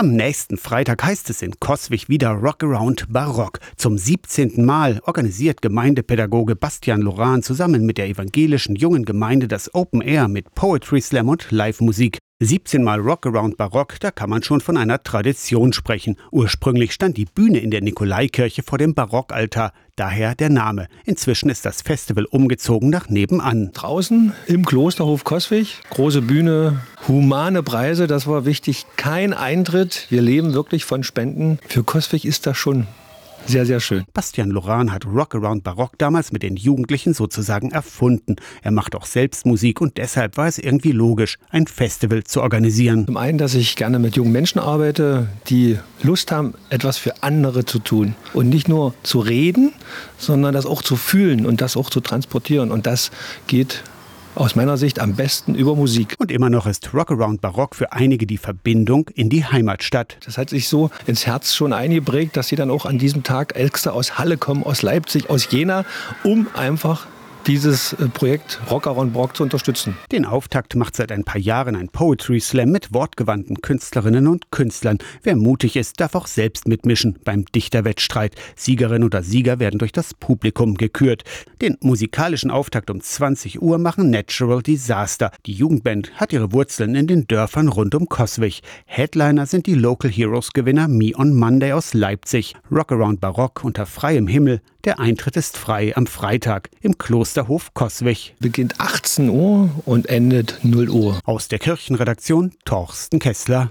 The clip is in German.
Am nächsten Freitag heißt es in Coswig wieder Rockaround Barock. Zum 17. Mal organisiert Gemeindepädagoge Bastian Loran zusammen mit der evangelischen jungen Gemeinde das Open Air mit Poetry Slam und Live-Musik. 17 Mal Rockaround Barock, da kann man schon von einer Tradition sprechen. Ursprünglich stand die Bühne in der Nikolaikirche vor dem Barockaltar, daher der Name. Inzwischen ist das Festival umgezogen nach nebenan. Draußen im Klosterhof Coswig, große Bühne, humane Preise, das war wichtig. Kein Eintritt, wir leben wirklich von Spenden. Für Coswig ist das schon sehr, sehr schön. Bastian Loran hat Rockaround Barock damals mit den Jugendlichen sozusagen erfunden. Er macht auch selbst Musik und deshalb war es irgendwie logisch, ein Festival zu organisieren. Zum einen, dass ich gerne mit jungen Menschen arbeite, die Lust haben, etwas für andere zu tun. Und nicht nur zu reden, sondern das auch zu fühlen und das auch zu transportieren. Und das geht aus meiner Sicht am besten über Musik. Und immer noch ist Rockaround Barock für einige die Verbindung in die Heimatstadt. Das hat sich so ins Herz schon eingeprägt, dass sie dann auch an diesem Tag extra aus Halle kommen, aus Leipzig, aus Jena, um einfach dieses äh, Projekt Rocker on Brock zu unterstützen. Den Auftakt macht seit ein paar Jahren ein Poetry Slam mit wortgewandten Künstlerinnen und Künstlern. Wer mutig ist, darf auch selbst mitmischen beim Dichterwettstreit. Siegerin oder Sieger werden durch das Publikum gekürt. Den musikalischen Auftakt um 20 Uhr machen Natural Disaster. Die Jugendband hat ihre Wurzeln in den Dörfern rund um Coswig. Headliner sind die Local Heroes Gewinner Me on Monday aus Leipzig. Rockaround Barock unter freiem Himmel. Der Eintritt ist frei am Freitag im Kloster Klosterhof Coswig. Beginnt 18 Uhr und endet 0 Uhr. Aus der Kirchenredaktion Torsten Kessler.